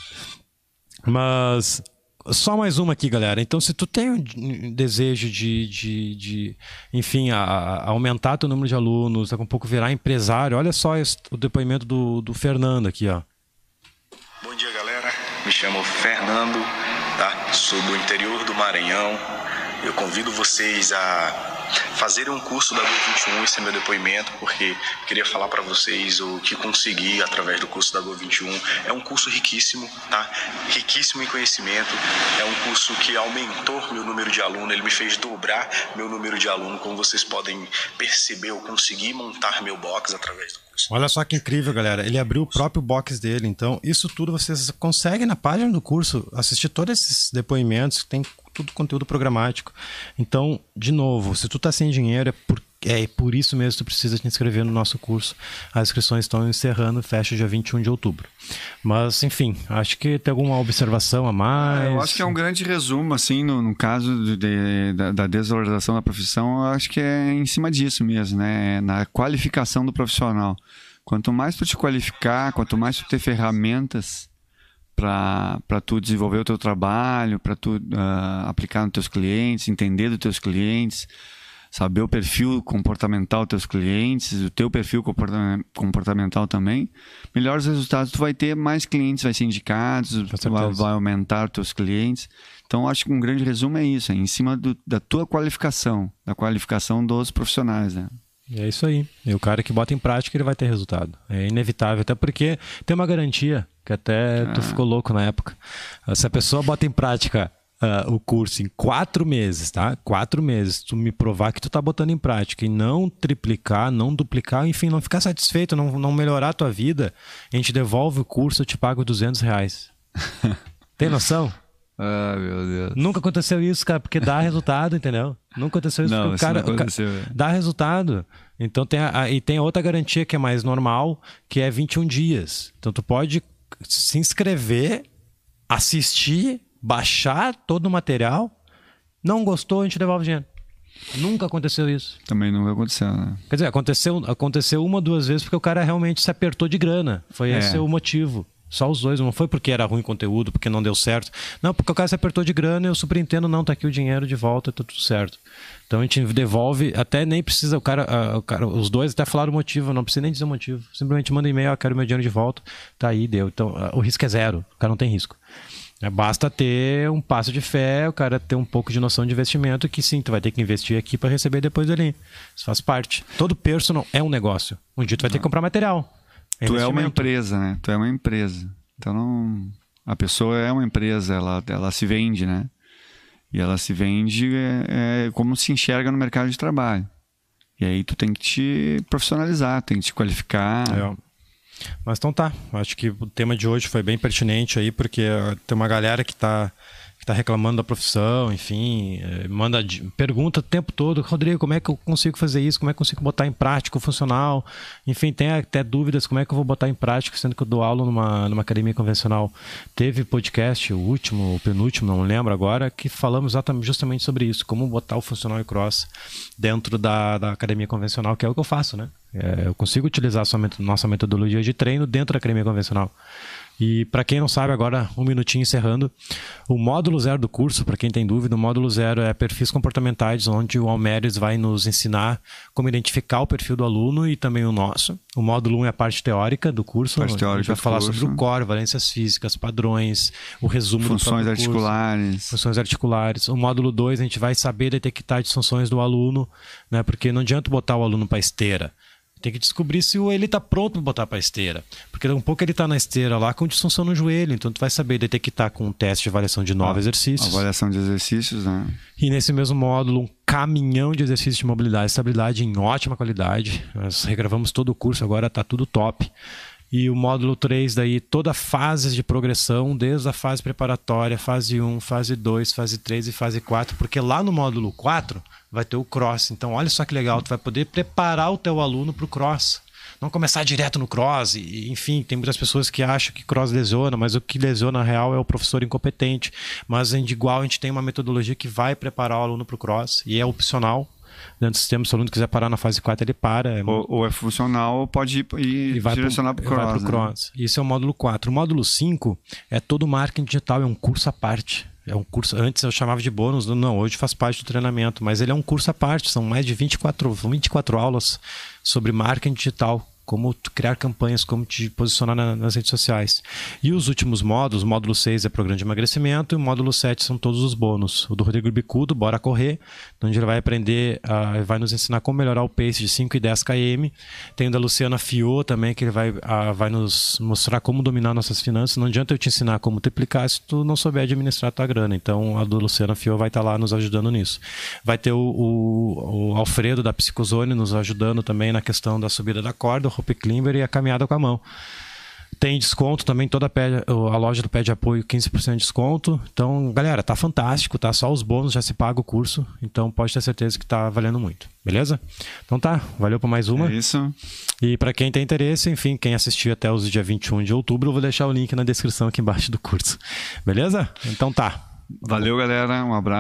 Mas só mais uma aqui, galera. Então, se tu tem um desejo de, de, de enfim, a, a aumentar teu número de alunos, daqui a um pouco virar empresário, olha só esse, o depoimento do, do Fernando aqui, ó. Bom dia, galera. Me chamo Fernando, tá? Sou do interior do Maranhão. Eu convido vocês a fazer um curso da Go21, esse é meu depoimento, porque queria falar para vocês o que consegui através do curso da Go21. É um curso riquíssimo, tá? Riquíssimo em conhecimento. É um curso que aumentou meu número de aluno, ele me fez dobrar meu número de aluno, como vocês podem perceber, eu consegui montar meu box através do curso. Olha só que incrível, galera. Ele abriu o próprio box dele. Então, isso tudo vocês conseguem na página do curso assistir todos esses depoimentos. Tem tudo conteúdo programático. Então, de novo, se tu tá sem dinheiro, é por, é por isso mesmo que tu precisa te inscrever no nosso curso. As inscrições estão encerrando, fecha dia 21 de outubro. Mas, enfim, acho que tem alguma observação a mais. É, eu acho que é um grande resumo, assim, no, no caso de, de, da, da, desvalorização da profissão, eu acho que é em cima disso mesmo, né? É na qualificação do profissional. Quanto mais tu te qualificar, quanto mais tu ter ferramentas para tu desenvolver o teu trabalho, para tu uh, aplicar nos teus clientes, entender dos teus clientes, saber o perfil comportamental dos teus clientes, o teu perfil comportamental também, melhores resultados tu vai ter, mais clientes vai ser indicados, vai, vai, aumentar os teus clientes. Então, acho que um grande resumo é isso, é em cima do, da tua qualificação, da qualificação dos profissionais, né? É isso aí. E o cara que bota em prática, ele vai ter resultado. É inevitável, até porque tem uma garantia, que até ah. tu ficou louco na época. Se a pessoa bota em prática uh, o curso em quatro meses, tá? Quatro meses, tu me provar que tu tá botando em prática e não triplicar, não duplicar, enfim, não ficar satisfeito, não, não melhorar a tua vida, a gente devolve o curso, eu te pago 200 reais. tem noção? Ah, meu Deus. Nunca aconteceu isso, cara, porque dá resultado, entendeu? Nunca aconteceu isso. Não, o cara. O cara dá resultado. Então tem a, e tem outra garantia que é mais normal, que é 21 dias. Então tu pode se inscrever, assistir, baixar todo o material. Não gostou, a gente devolve dinheiro. Nunca aconteceu isso. Também nunca aconteceu, né? Quer dizer, aconteceu, aconteceu uma, duas vezes porque o cara realmente se apertou de grana. Foi é. esse o motivo. Só os dois, não foi porque era ruim conteúdo, porque não deu certo. Não, porque o cara se apertou de grana e eu superentendo, não, tá aqui o dinheiro de volta, tá tudo certo. Então a gente devolve, até nem precisa, o cara, o cara os dois até falaram o motivo, não precisa nem dizer o motivo. Simplesmente manda e-mail, ah, quero meu dinheiro de volta, tá aí, deu. Então o risco é zero, o cara não tem risco. É, basta ter um passo de fé, o cara ter um pouco de noção de investimento, que sim, tu vai ter que investir aqui para receber depois ali. Isso faz parte. Todo personal é um negócio. Um dia tu vai ter que comprar material. É tu é uma empresa, né? Tu é uma empresa. Então não... a pessoa é uma empresa, ela, ela se vende, né? E ela se vende é, é como se enxerga no mercado de trabalho. E aí tu tem que te profissionalizar, tem que te qualificar. É. Mas então tá, acho que o tema de hoje foi bem pertinente aí, porque tem uma galera que está que está reclamando da profissão, enfim, é, manda pergunta o tempo todo, Rodrigo, como é que eu consigo fazer isso? Como é que eu consigo botar em prática o funcional? Enfim, tem até dúvidas como é que eu vou botar em prática, sendo que eu dou aula numa, numa academia convencional. Teve podcast, o último, o penúltimo, não lembro agora, que falamos exatamente, justamente sobre isso, como botar o funcional e cross dentro da, da academia convencional, que é o que eu faço, né? É, eu consigo utilizar a nossa metodologia de treino dentro da academia convencional. E para quem não sabe, agora um minutinho encerrando, o módulo zero do curso, para quem tem dúvida, o módulo zero é perfis comportamentais, onde o Almeres vai nos ensinar como identificar o perfil do aluno e também o nosso. O módulo 1 um é a parte teórica do curso, parte teórica a gente vai falar curso. sobre o core, valências físicas, padrões, o resumo funções do articulares. Curso, funções articulares. O módulo 2 a gente vai saber detectar disfunções do aluno, né? Porque não adianta botar o aluno para esteira Tem que descobrir se ele está pronto para botar para esteira. Porque um pouco ele está na esteira lá com disfunção no joelho. Então tu vai saber detectar com um teste de avaliação de nove ah, exercícios. Avaliação de exercícios, né? E nesse mesmo módulo, um caminhão de exercícios de mobilidade e estabilidade em ótima qualidade. Nós regravamos todo o curso, agora está tudo top. E o módulo 3, daí, toda fase de progressão, desde a fase preparatória, fase 1, fase 2, fase 3 e fase 4, porque lá no módulo 4 vai ter o cross. Então, olha só que legal, tu vai poder preparar o teu aluno para o cross. Não começar direto no cross, e, enfim, tem muitas pessoas que acham que cross lesiona, mas o que lesiona na real é o professor incompetente. Mas, de igual, a gente tem uma metodologia que vai preparar o aluno para o cross, e é opcional, dentro do sistema, se o aluno quiser parar na fase 4, ele para. É ou, ou, é funcional, pode ir, ir vai direcionar para o cross. Pro cross. Né? Isso é o módulo 4. O módulo 5 é todo marketing digital, é um curso à parte. É um curso, antes eu chamava de bônus, não, hoje faz parte do treinamento, mas ele é um curso à parte, são mais de 24, 24 aulas sobre marketing digital como criar campanhas, como te posicionar na, nas redes sociais. E os últimos módulos, o módulo 6 é programa de emagrecimento e o módulo 7 são todos os bônus. O do Rodrigo Bicudo, Bora Correr, onde ele vai aprender, uh, vai nos ensinar como melhorar o pace de 5 e 10 km. Tem o da Luciana Fio também, que ele vai, uh, vai nos mostrar como dominar nossas finanças. Não adianta eu te ensinar como triplicar se tu não souber administrar a tua grana. Então a do Luciana Fio vai estar tá lá nos ajudando nisso. Vai ter o, o, o Alfredo da Psicozone nos ajudando também na questão da subida da corda, Hope Climber e a caminhada com a mão. Tem desconto também, toda a, pé, a loja do Pé de Apoio, 15% de desconto. Então, galera, tá fantástico, tá? Só os bônus já se paga o curso. Então, pode ter certeza que tá valendo muito. Beleza? Então tá, valeu por mais uma. É isso. E para quem tem interesse, enfim, quem assistiu até os dia 21 de outubro, eu vou deixar o link na descrição aqui embaixo do curso. Beleza? Então tá. Valeu, galera. Um abraço.